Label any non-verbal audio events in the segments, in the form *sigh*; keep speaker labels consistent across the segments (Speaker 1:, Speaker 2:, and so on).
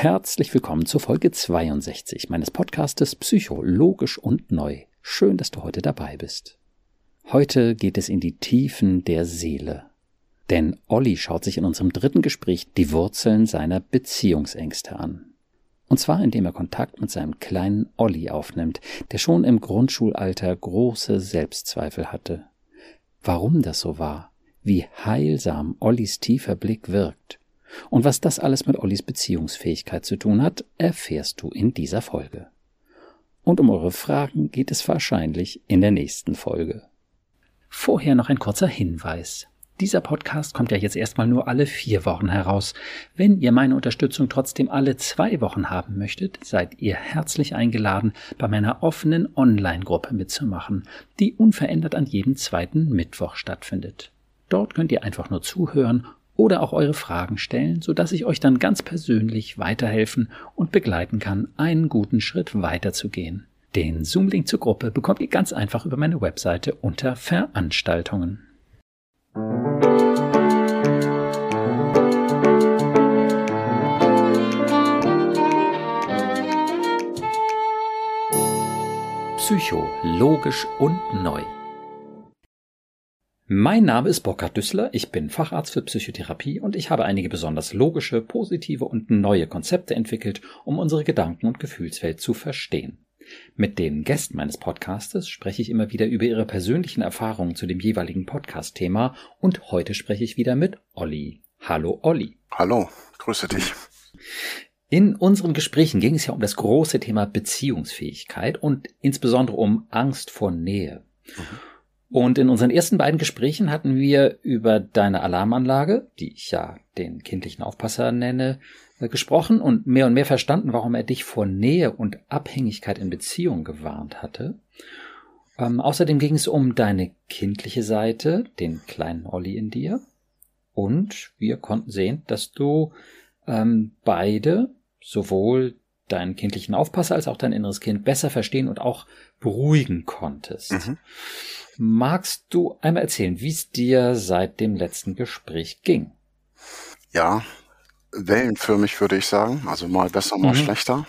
Speaker 1: Herzlich willkommen zur Folge 62 meines Podcastes Psychologisch und Neu. Schön, dass du heute dabei bist. Heute geht es in die Tiefen der Seele. Denn Olli schaut sich in unserem dritten Gespräch die Wurzeln seiner Beziehungsängste an. Und zwar indem er Kontakt mit seinem kleinen Olli aufnimmt, der schon im Grundschulalter große Selbstzweifel hatte. Warum das so war, wie heilsam Ollis tiefer Blick wirkt und was das alles mit Ollis Beziehungsfähigkeit zu tun hat, erfährst du in dieser Folge. Und um eure Fragen geht es wahrscheinlich in der nächsten Folge. Vorher noch ein kurzer Hinweis. Dieser Podcast kommt ja jetzt erstmal nur alle vier Wochen heraus. Wenn ihr meine Unterstützung trotzdem alle zwei Wochen haben möchtet, seid ihr herzlich eingeladen, bei meiner offenen Online-Gruppe mitzumachen, die unverändert an jedem zweiten Mittwoch stattfindet. Dort könnt ihr einfach nur zuhören oder auch eure Fragen stellen, sodass ich euch dann ganz persönlich weiterhelfen und begleiten kann, einen guten Schritt weiterzugehen. Den Zoom-Link zur Gruppe bekommt ihr ganz einfach über meine Webseite unter Veranstaltungen. Psycho, logisch und neu. Mein Name ist Burkhard Düssler, ich bin Facharzt für Psychotherapie und ich habe einige besonders logische, positive und neue Konzepte entwickelt, um unsere Gedanken- und Gefühlswelt zu verstehen. Mit den Gästen meines Podcastes spreche ich immer wieder über ihre persönlichen Erfahrungen zu dem jeweiligen Podcast-Thema und heute spreche ich wieder mit Olli. Hallo Olli.
Speaker 2: Hallo, grüße dich.
Speaker 1: In unseren Gesprächen ging es ja um das große Thema Beziehungsfähigkeit und insbesondere um Angst vor Nähe. Mhm. Und in unseren ersten beiden Gesprächen hatten wir über deine Alarmanlage, die ich ja den kindlichen Aufpasser nenne, äh, gesprochen und mehr und mehr verstanden, warum er dich vor Nähe und Abhängigkeit in Beziehung gewarnt hatte. Ähm, außerdem ging es um deine kindliche Seite, den kleinen Olli in dir. Und wir konnten sehen, dass du ähm, beide, sowohl deinen kindlichen Aufpasser als auch dein inneres Kind besser verstehen und auch beruhigen konntest. Mhm. Magst du einmal erzählen, wie es dir seit dem letzten Gespräch ging?
Speaker 2: Ja, wellenförmig würde ich sagen. Also mal besser, mal mhm. schlechter.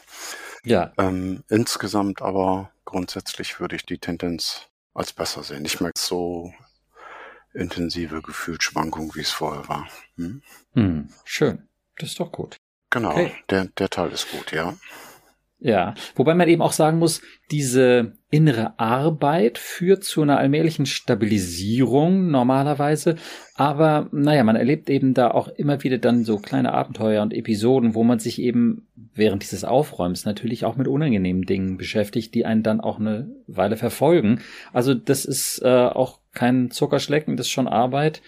Speaker 2: Ja. Ähm, insgesamt aber grundsätzlich würde ich die Tendenz als besser sehen. Nicht mehr so intensive Gefühlsschwankung, wie es vorher war.
Speaker 1: Hm? Hm, schön. Das ist doch gut.
Speaker 2: Genau, okay. der, der Teil ist gut, ja.
Speaker 1: Ja, wobei man eben auch sagen muss, diese innere Arbeit führt zu einer allmählichen Stabilisierung normalerweise. Aber naja, man erlebt eben da auch immer wieder dann so kleine Abenteuer und Episoden, wo man sich eben während dieses Aufräumens natürlich auch mit unangenehmen Dingen beschäftigt, die einen dann auch eine Weile verfolgen. Also das ist äh, auch kein Zuckerschlecken, das ist schon Arbeit.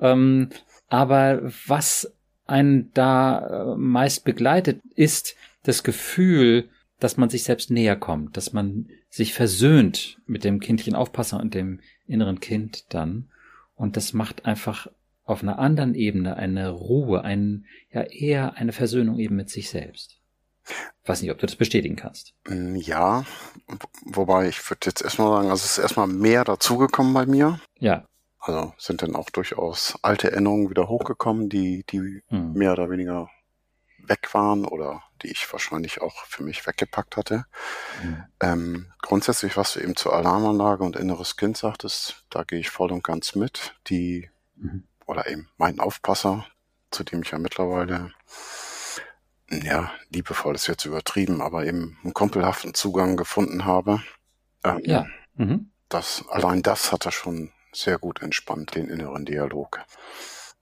Speaker 1: Ähm, aber was einen da äh, meist begleitet, ist das Gefühl, dass man sich selbst näher kommt, dass man sich versöhnt mit dem kindlichen Aufpasser und dem inneren Kind dann. Und das macht einfach auf einer anderen Ebene eine Ruhe, ein, ja eher eine Versöhnung eben mit sich selbst. Weiß nicht, ob du das bestätigen kannst.
Speaker 2: Mm, ja, wobei ich würde jetzt erstmal sagen, also es ist erstmal mehr dazugekommen bei mir.
Speaker 1: Ja.
Speaker 2: Also sind dann auch durchaus alte Erinnerungen wieder hochgekommen, die, die hm. mehr oder weniger weg waren oder die ich wahrscheinlich auch für mich weggepackt hatte. Mhm. Ähm, grundsätzlich, was du eben zur Alarmanlage und inneres Kind sagtest, da gehe ich voll und ganz mit. Die, mhm. oder eben mein Aufpasser, zu dem ich ja mittlerweile, ja, liebevoll ist jetzt übertrieben, aber eben einen kumpelhaften Zugang gefunden habe. Ähm, ja. Mhm. Das, allein das hat er schon sehr gut entspannt, den inneren Dialog.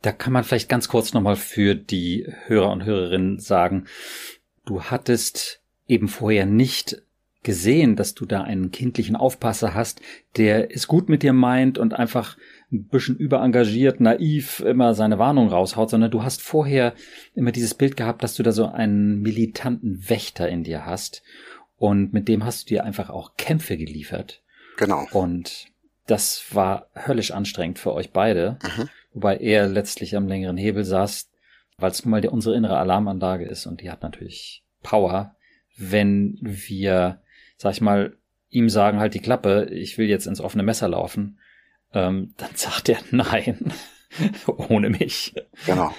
Speaker 1: Da kann man vielleicht ganz kurz nochmal für die Hörer und Hörerinnen sagen, du hattest eben vorher nicht gesehen, dass du da einen kindlichen Aufpasser hast, der es gut mit dir meint und einfach ein bisschen überengagiert, naiv immer seine Warnung raushaut, sondern du hast vorher immer dieses Bild gehabt, dass du da so einen militanten Wächter in dir hast und mit dem hast du dir einfach auch Kämpfe geliefert.
Speaker 2: Genau.
Speaker 1: Und das war höllisch anstrengend für euch beide. Mhm wobei er letztlich am längeren Hebel saß, weil es nun mal die, unsere innere Alarmanlage ist und die hat natürlich Power, wenn wir, sag ich mal, ihm sagen halt die Klappe, ich will jetzt ins offene Messer laufen, ähm, dann *laughs* sagt er nein, *laughs* ohne mich.
Speaker 2: Genau.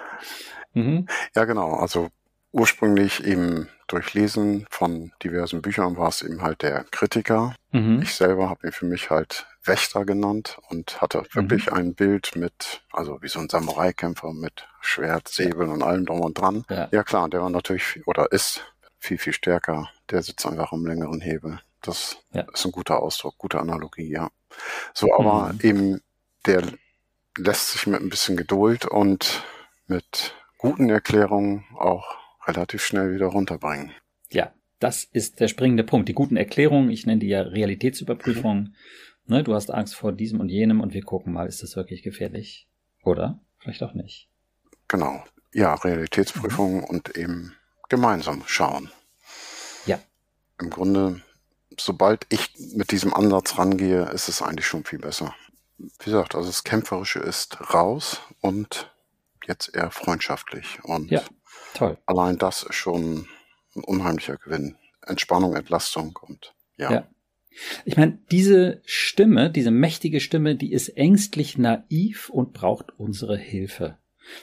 Speaker 2: *laughs* mhm. Ja, genau. Also ursprünglich eben durch Lesen von diversen Büchern war es eben halt der Kritiker. Mhm. Ich selber habe ihn für mich halt Wächter genannt und hatte wirklich mhm. ein Bild mit, also wie so ein Samurai-Kämpfer mit Schwert, Säbel und allem drum und dran. Ja. ja klar, der war natürlich oder ist viel, viel stärker. Der sitzt einfach am längeren Hebel. Das ja. ist ein guter Ausdruck, gute Analogie, ja. So, aber mhm. eben der lässt sich mit ein bisschen Geduld und mit guten Erklärungen auch relativ schnell wieder runterbringen.
Speaker 1: Ja, das ist der springende Punkt. Die guten Erklärungen, ich nenne die ja Realitätsüberprüfungen. Mhm. Ne, du hast Angst vor diesem und jenem und wir gucken mal, ist das wirklich gefährlich? Oder? Vielleicht auch nicht.
Speaker 2: Genau. Ja, Realitätsprüfungen mhm. und eben gemeinsam schauen.
Speaker 1: Ja.
Speaker 2: Im Grunde, sobald ich mit diesem Ansatz rangehe, ist es eigentlich schon viel besser. Wie gesagt, also das Kämpferische ist raus und jetzt eher freundschaftlich. Und
Speaker 1: ja, toll.
Speaker 2: allein das ist schon ein unheimlicher Gewinn. Entspannung, Entlastung und ja. ja.
Speaker 1: Ich meine, diese Stimme, diese mächtige Stimme, die ist ängstlich naiv und braucht unsere Hilfe.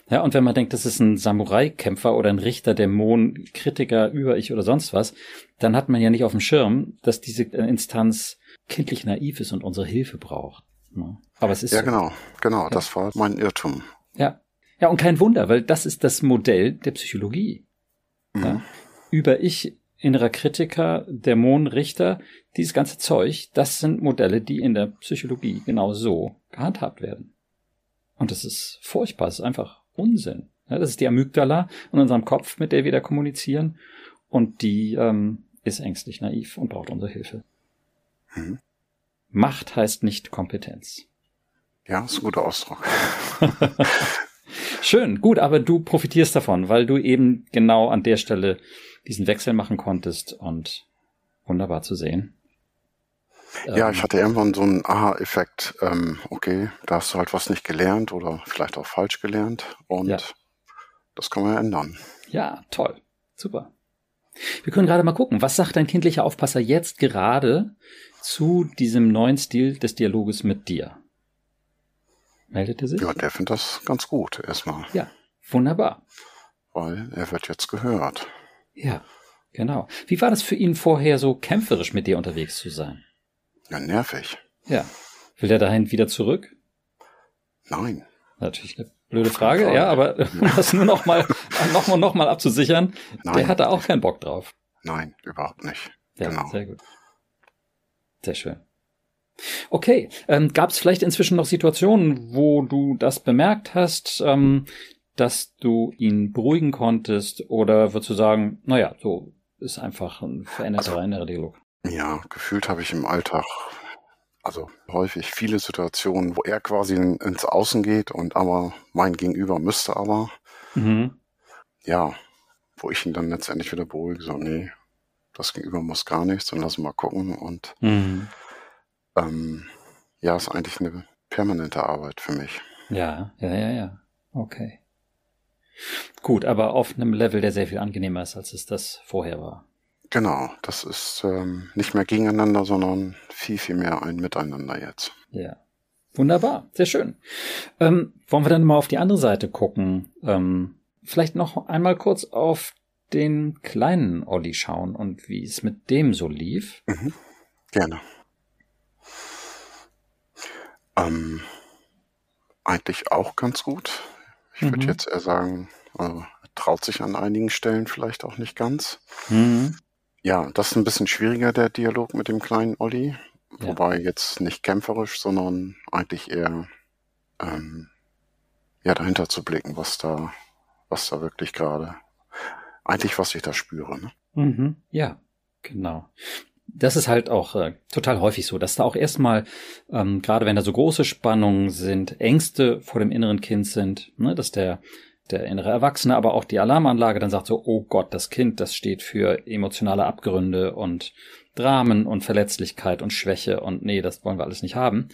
Speaker 1: Ja, und wenn man denkt, das ist ein Samurai-Kämpfer oder ein Richter, Dämon, Kritiker, über ich oder sonst was, dann hat man ja nicht auf dem Schirm, dass diese Instanz kindlich naiv ist und unsere Hilfe braucht. Aber es ist.
Speaker 2: Ja, so. genau, genau, ja. das war mein Irrtum.
Speaker 1: Ja. Ja, und kein Wunder, weil das ist das Modell der Psychologie. Mhm. Ja? Über ich, innerer Kritiker, Dämon, Richter, dieses ganze Zeug, das sind Modelle, die in der Psychologie genau so gehandhabt werden. Und das ist furchtbar, das ist einfach Unsinn. Ja, das ist die Amygdala in unserem Kopf, mit der wir da kommunizieren. Und die ähm, ist ängstlich naiv und braucht unsere Hilfe. Mhm. Macht heißt nicht Kompetenz.
Speaker 2: Ja, ist ein guter Ausdruck. *laughs*
Speaker 1: Schön, gut, aber du profitierst davon, weil du eben genau an der Stelle diesen Wechsel machen konntest und wunderbar zu sehen.
Speaker 2: Ja, ich ähm, hatte irgendwann so einen Aha-Effekt. Ähm, okay, da hast du halt was nicht gelernt oder vielleicht auch falsch gelernt und ja. das kann man ja ändern.
Speaker 1: Ja, toll. Super. Wir können gerade mal gucken, was sagt dein kindlicher Aufpasser jetzt gerade zu diesem neuen Stil des Dialoges mit dir? Meldet er sich?
Speaker 2: Ja, der findet das ganz gut erstmal.
Speaker 1: Ja, wunderbar.
Speaker 2: Weil er wird jetzt gehört.
Speaker 1: Ja, genau. Wie war das für ihn vorher so kämpferisch mit dir unterwegs zu sein?
Speaker 2: Ja, nervig.
Speaker 1: Ja. Will der dahin wieder zurück?
Speaker 2: Nein.
Speaker 1: Natürlich eine blöde Frage, ja, aber *laughs* um das nur noch mal, noch mal, noch mal abzusichern, Nein. der hat da auch keinen Bock drauf.
Speaker 2: Nein, überhaupt nicht.
Speaker 1: Ja, genau. sehr gut. Sehr schön. Okay, ähm, gab es vielleicht inzwischen noch Situationen, wo du das bemerkt hast, ähm, dass du ihn beruhigen konntest, oder würdest du sagen, naja, so ist einfach ein veränderter also, innerer Dialog?
Speaker 2: Ja, gefühlt habe ich im Alltag also häufig viele Situationen, wo er quasi in, ins Außen geht und aber mein Gegenüber müsste aber. Mhm. Ja, wo ich ihn dann letztendlich wieder beruhige, so, nee, das Gegenüber muss gar nichts und lass mal gucken und mhm. ähm, ja, ist eigentlich eine permanente Arbeit für mich.
Speaker 1: Ja, ja, ja, ja. Okay. Gut, aber auf einem Level, der sehr viel angenehmer ist, als es das vorher war.
Speaker 2: Genau, das ist ähm, nicht mehr gegeneinander, sondern viel, viel mehr ein Miteinander jetzt.
Speaker 1: Ja. Wunderbar, sehr schön. Ähm, wollen wir dann mal auf die andere Seite gucken? Ähm, vielleicht noch einmal kurz auf den kleinen Olli schauen und wie es mit dem so lief.
Speaker 2: Mhm. Gerne. Ähm, eigentlich auch ganz gut. Ich mhm. würde jetzt eher sagen, äh, traut sich an einigen Stellen vielleicht auch nicht ganz. Mhm. Ja, das ist ein bisschen schwieriger, der Dialog mit dem kleinen Olli. Ja. Wobei jetzt nicht kämpferisch, sondern eigentlich eher ähm, ja, dahinter zu blicken, was da, was da wirklich gerade, eigentlich was ich da spüre. Ne?
Speaker 1: Mhm, ja, genau. Das ist halt auch äh, total häufig so, dass da auch erstmal, ähm, gerade wenn da so große Spannungen sind, Ängste vor dem inneren Kind sind, ne, dass der der innere Erwachsene, aber auch die Alarmanlage dann sagt so, oh Gott, das Kind, das steht für emotionale Abgründe und Dramen und Verletzlichkeit und Schwäche und nee, das wollen wir alles nicht haben.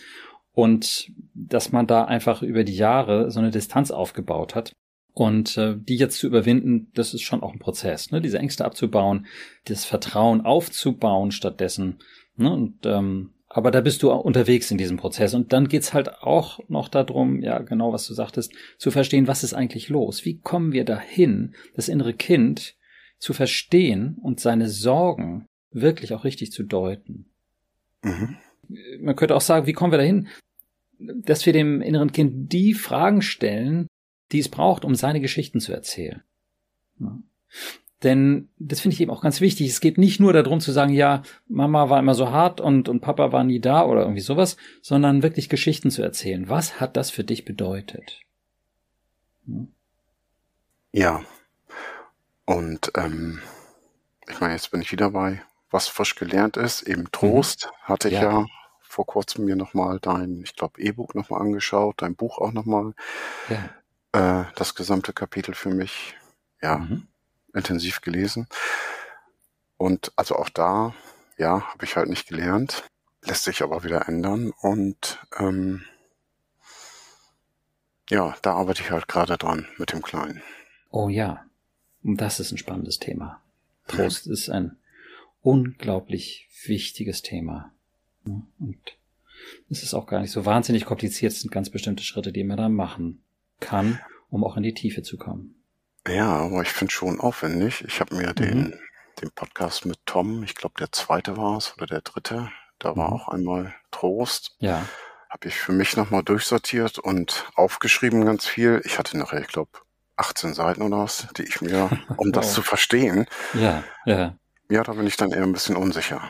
Speaker 1: Und dass man da einfach über die Jahre so eine Distanz aufgebaut hat. Und äh, die jetzt zu überwinden, das ist schon auch ein Prozess, ne? diese Ängste abzubauen, das Vertrauen aufzubauen stattdessen. Ne? Und ähm, aber da bist du unterwegs in diesem Prozess. Und dann geht's halt auch noch darum, ja, genau was du sagtest, zu verstehen, was ist eigentlich los? Wie kommen wir dahin, das innere Kind zu verstehen und seine Sorgen wirklich auch richtig zu deuten. Mhm. Man könnte auch sagen, wie kommen wir dahin, dass wir dem inneren Kind die Fragen stellen, die es braucht, um seine Geschichten zu erzählen. Ja. Denn das finde ich eben auch ganz wichtig. Es geht nicht nur darum zu sagen, ja, Mama war immer so hart und, und Papa war nie da oder irgendwie sowas, sondern wirklich Geschichten zu erzählen. Was hat das für dich bedeutet?
Speaker 2: Hm? Ja. Und ähm, ich meine, jetzt bin ich wieder bei, was frisch gelernt ist, eben Trost. Mhm. Hatte ich ja. ja vor kurzem mir nochmal dein, ich glaube, E-Book nochmal angeschaut, dein Buch auch nochmal. Ja. Äh, das gesamte Kapitel für mich, ja, mhm intensiv gelesen. Und also auch da, ja, habe ich halt nicht gelernt. Lässt sich aber wieder ändern. Und ähm, ja, da arbeite ich halt gerade dran mit dem Kleinen.
Speaker 1: Oh ja, das ist ein spannendes Thema. *laughs* Trost ist ein unglaublich wichtiges Thema. Und es ist auch gar nicht so wahnsinnig kompliziert. Es sind ganz bestimmte Schritte, die man da machen kann, um auch in die Tiefe zu kommen.
Speaker 2: Ja, aber ich finde schon aufwendig. Ich habe mir mhm. den, den Podcast mit Tom, ich glaube der zweite war es oder der dritte, da war mhm. auch einmal Trost.
Speaker 1: Ja.
Speaker 2: Habe ich für mich nochmal durchsortiert und aufgeschrieben ganz viel. Ich hatte nachher, ich glaube, 18 Seiten oder was, die ich mir, *laughs* um das zu verstehen.
Speaker 1: Ja, ja.
Speaker 2: Ja, da bin ich dann eher ein bisschen unsicher.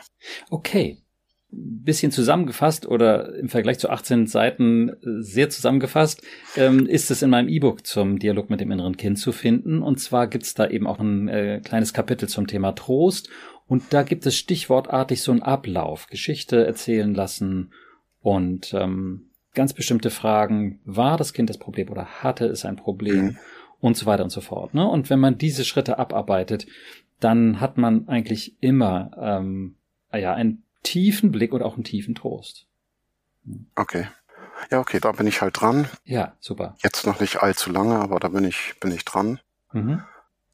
Speaker 1: Okay bisschen zusammengefasst oder im Vergleich zu 18 Seiten äh, sehr zusammengefasst, ähm, ist es in meinem E-Book zum Dialog mit dem inneren Kind zu finden. Und zwar gibt es da eben auch ein äh, kleines Kapitel zum Thema Trost. Und da gibt es stichwortartig so einen Ablauf, Geschichte erzählen lassen und ähm, ganz bestimmte Fragen. War das Kind das Problem oder hatte es ein Problem? Mhm. Und so weiter und so fort. Ne? Und wenn man diese Schritte abarbeitet, dann hat man eigentlich immer ähm, ja, ein tiefen Blick und auch einen tiefen Trost.
Speaker 2: Okay. Ja, okay, da bin ich halt dran.
Speaker 1: Ja, super.
Speaker 2: Jetzt noch nicht allzu lange, aber da bin ich, bin ich dran. Mhm.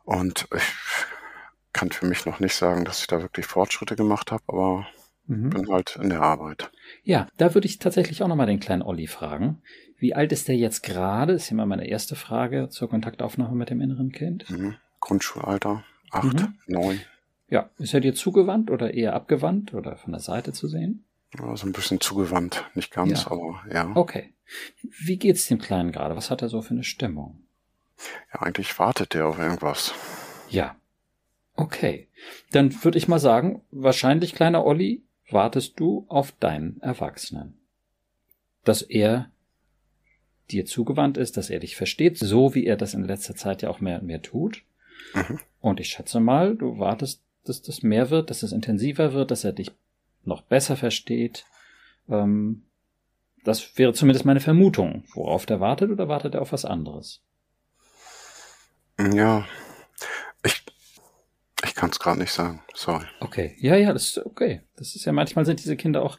Speaker 2: Und ich kann für mich noch nicht sagen, dass ich da wirklich Fortschritte gemacht habe, aber mhm. bin halt in der Arbeit.
Speaker 1: Ja, da würde ich tatsächlich auch nochmal den kleinen Olli fragen. Wie alt ist der jetzt gerade? Das ist immer meine erste Frage zur Kontaktaufnahme mit dem inneren Kind.
Speaker 2: Mhm. Grundschulalter, acht, mhm. neun.
Speaker 1: Ja, ist er dir zugewandt oder eher abgewandt oder von der Seite zu sehen?
Speaker 2: Ja, so ein bisschen zugewandt, nicht ganz, ja. aber ja.
Speaker 1: Okay. Wie geht's dem Kleinen gerade? Was hat er so für eine Stimmung?
Speaker 2: Ja, eigentlich wartet er auf irgendwas.
Speaker 1: Ja. Okay. Dann würde ich mal sagen, wahrscheinlich, kleiner Olli, wartest du auf deinen Erwachsenen. Dass er dir zugewandt ist, dass er dich versteht, so wie er das in letzter Zeit ja auch mehr und mehr tut. Mhm. Und ich schätze mal, du wartest dass das mehr wird, dass es intensiver wird, dass er dich noch besser versteht. Ähm, das wäre zumindest meine Vermutung. Worauf der wartet oder wartet er auf was anderes?
Speaker 2: Ja, ich, ich kann es gerade nicht sagen. Sorry.
Speaker 1: Okay, ja, ja, das ist okay. Das ist ja manchmal sind diese Kinder auch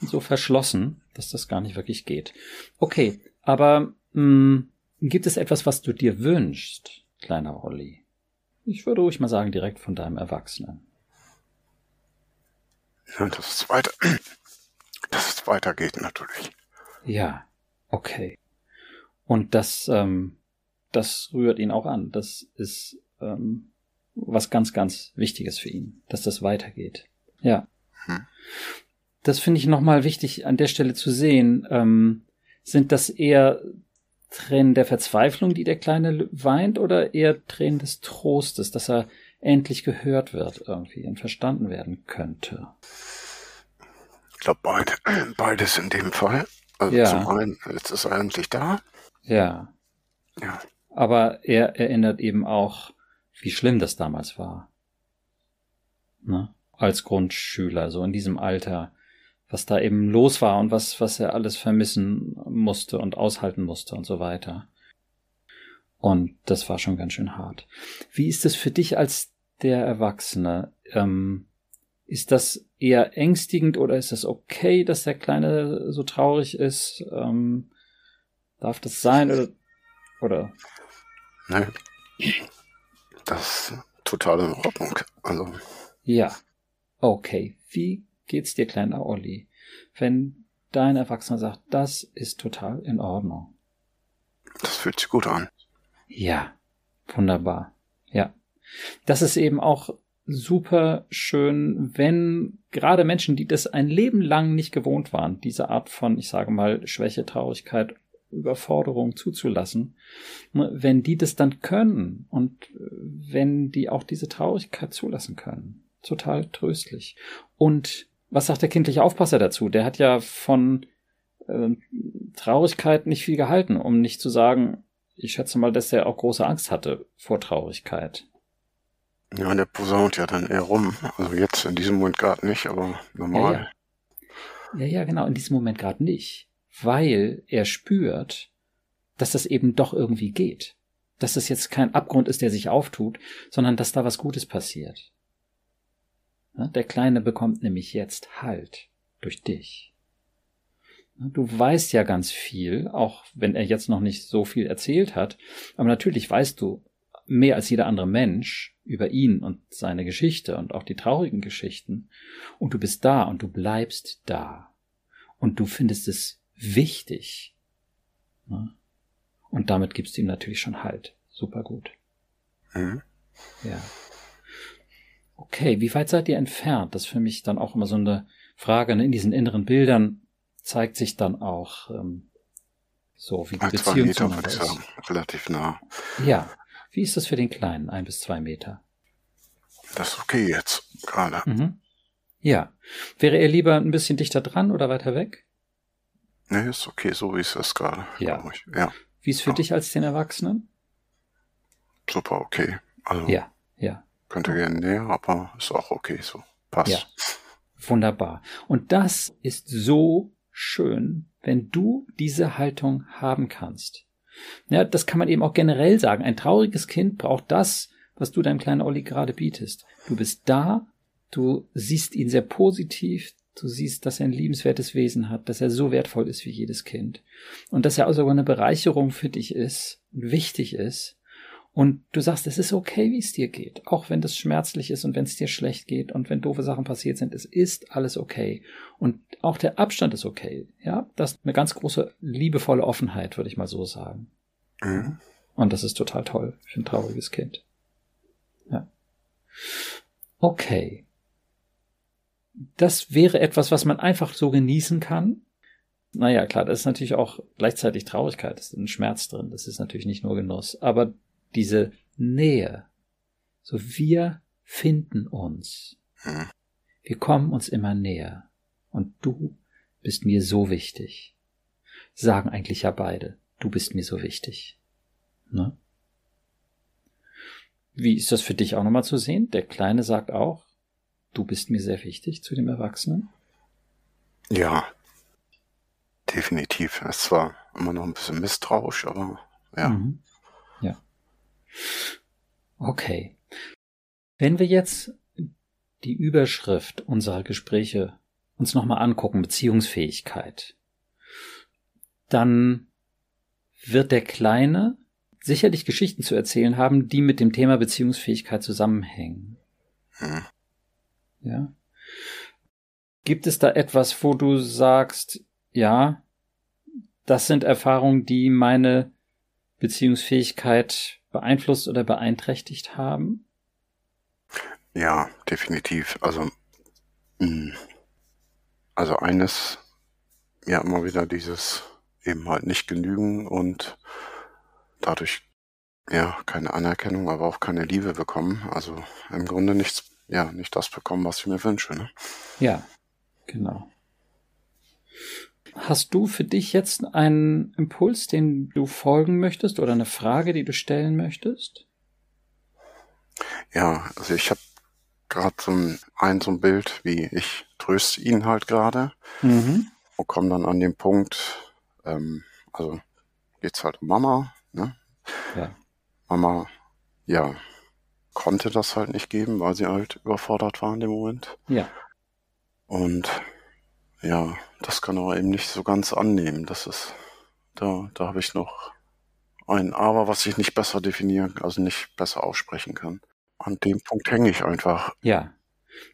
Speaker 1: so verschlossen, dass das gar nicht wirklich geht. Okay, aber mh, hm, gibt es etwas, was du dir wünschst, kleiner Olli? Ich würde ruhig mal sagen, direkt von deinem Erwachsenen.
Speaker 2: Ja, dass es weiter, *clears throat* dass es weitergeht natürlich.
Speaker 1: Ja, okay. Und das, ähm, das rührt ihn auch an. Das ist ähm, was ganz, ganz Wichtiges für ihn, dass das weitergeht. Ja. Hm. Das finde ich nochmal wichtig an der Stelle zu sehen. Ähm, sind das eher Tränen der Verzweiflung, die der Kleine weint, oder eher Tränen des Trostes, dass er endlich gehört wird irgendwie und verstanden werden könnte?
Speaker 2: Ich glaube, beide, *clears throat* beides in dem Fall. Also ja. zum einen, jetzt ist er endlich da.
Speaker 1: Ja. Ja. Aber er erinnert eben auch, wie schlimm das damals war. Ne? Als Grundschüler, so in diesem Alter was da eben los war und was, was er alles vermissen musste und aushalten musste und so weiter. Und das war schon ganz schön hart. Wie ist es für dich als der Erwachsene? Ähm, ist das eher ängstigend oder ist es okay, dass der Kleine so traurig ist? Ähm, darf das sein oder? oder?
Speaker 2: Nein. Das ist total in Ordnung. Also.
Speaker 1: Ja. Okay. Wie geht's dir, kleiner Olli, wenn dein Erwachsener sagt, das ist total in Ordnung?
Speaker 2: Das fühlt sich gut an.
Speaker 1: Ja, wunderbar. Ja. Das ist eben auch super schön, wenn gerade Menschen, die das ein Leben lang nicht gewohnt waren, diese Art von, ich sage mal, Schwäche, Traurigkeit, Überforderung zuzulassen, ne, wenn die das dann können und wenn die auch diese Traurigkeit zulassen können. Total tröstlich. Und was sagt der kindliche Aufpasser dazu? Der hat ja von äh, Traurigkeit nicht viel gehalten, um nicht zu sagen, ich schätze mal, dass er auch große Angst hatte vor Traurigkeit.
Speaker 2: Ja, der posaunt ja dann eher rum. Also jetzt in diesem Moment gerade nicht, aber normal.
Speaker 1: Ja, ja. ja, ja genau, in diesem Moment gerade nicht. Weil er spürt, dass das eben doch irgendwie geht. Dass das jetzt kein Abgrund ist, der sich auftut, sondern dass da was Gutes passiert. Der Kleine bekommt nämlich jetzt Halt durch dich. Du weißt ja ganz viel, auch wenn er jetzt noch nicht so viel erzählt hat, aber natürlich weißt du mehr als jeder andere Mensch über ihn und seine Geschichte und auch die traurigen Geschichten. Und du bist da und du bleibst da. Und du findest es wichtig. Und damit gibst du ihm natürlich schon Halt. Super gut. Mhm. Ja. Okay, wie weit seid ihr entfernt? Das ist für mich dann auch immer so eine Frage. Ne? In diesen inneren Bildern zeigt sich dann auch ähm, so, wie die Beziehung Meter, zueinander ist. Sagen,
Speaker 2: relativ nah.
Speaker 1: Ja. Wie ist das für den Kleinen? Ein bis zwei Meter.
Speaker 2: Das ist okay jetzt, gerade.
Speaker 1: Mhm. Ja. Wäre er lieber ein bisschen dichter dran oder weiter weg?
Speaker 2: Nee, ist okay, so wie es ist gerade.
Speaker 1: Ja. ja. Wie ist für ja. dich als den Erwachsenen?
Speaker 2: Super okay. Also.
Speaker 1: Ja, ja.
Speaker 2: Könnte gerne näher, aber ist auch okay so. Passt. Ja.
Speaker 1: Wunderbar. Und das ist so schön, wenn du diese Haltung haben kannst. Ja, das kann man eben auch generell sagen. Ein trauriges Kind braucht das, was du deinem kleinen Olli gerade bietest. Du bist da, du siehst ihn sehr positiv, du siehst, dass er ein liebenswertes Wesen hat, dass er so wertvoll ist wie jedes Kind und dass er auch sogar eine Bereicherung für dich ist und wichtig ist. Und du sagst, es ist okay, wie es dir geht, auch wenn das schmerzlich ist und wenn es dir schlecht geht und wenn doofe Sachen passiert sind, es ist alles okay. Und auch der Abstand ist okay. Ja, das ist eine ganz große liebevolle Offenheit, würde ich mal so sagen. Mhm. Und das ist total toll für ein trauriges Kind. Ja. Okay. Das wäre etwas, was man einfach so genießen kann. Naja, klar, das ist natürlich auch gleichzeitig Traurigkeit, das ist ein Schmerz drin, das ist natürlich nicht nur Genuss. Aber diese Nähe, so wir finden uns. Hm. Wir kommen uns immer näher. Und du bist mir so wichtig. Sagen eigentlich ja beide, du bist mir so wichtig. Ne? Wie ist das für dich auch nochmal zu sehen? Der Kleine sagt auch, du bist mir sehr wichtig zu dem Erwachsenen?
Speaker 2: Ja, definitiv. Ist zwar immer noch ein bisschen misstrauisch, aber ja. Mhm.
Speaker 1: Okay. Wenn wir jetzt die Überschrift unserer Gespräche uns nochmal angucken, Beziehungsfähigkeit, dann wird der Kleine sicherlich Geschichten zu erzählen haben, die mit dem Thema Beziehungsfähigkeit zusammenhängen. Hm. Ja. Gibt es da etwas, wo du sagst, ja, das sind Erfahrungen, die meine Beziehungsfähigkeit beeinflusst oder beeinträchtigt haben?
Speaker 2: Ja, definitiv. Also, mh. Hm, also eines, ja, immer wieder dieses eben halt nicht genügen und dadurch ja keine Anerkennung, aber auch keine Liebe bekommen. Also im Grunde nichts, ja, nicht das bekommen, was ich mir wünsche. Ne?
Speaker 1: Ja, genau. Hast du für dich jetzt einen Impuls, den du folgen möchtest oder eine Frage, die du stellen möchtest?
Speaker 2: Ja, also ich habe gerade so ein, ein so ein Bild, wie ich tröste ihn halt gerade mhm. und komme dann an den Punkt, ähm, also geht's halt um Mama, ne? Ja. Mama, ja, konnte das halt nicht geben, weil sie halt überfordert war in dem Moment.
Speaker 1: Ja.
Speaker 2: Und ja, das kann er eben nicht so ganz annehmen. Das ist, da, da habe ich noch ein Aber, was ich nicht besser definieren, also nicht besser aussprechen kann. An dem Punkt hänge ich einfach.
Speaker 1: Ja.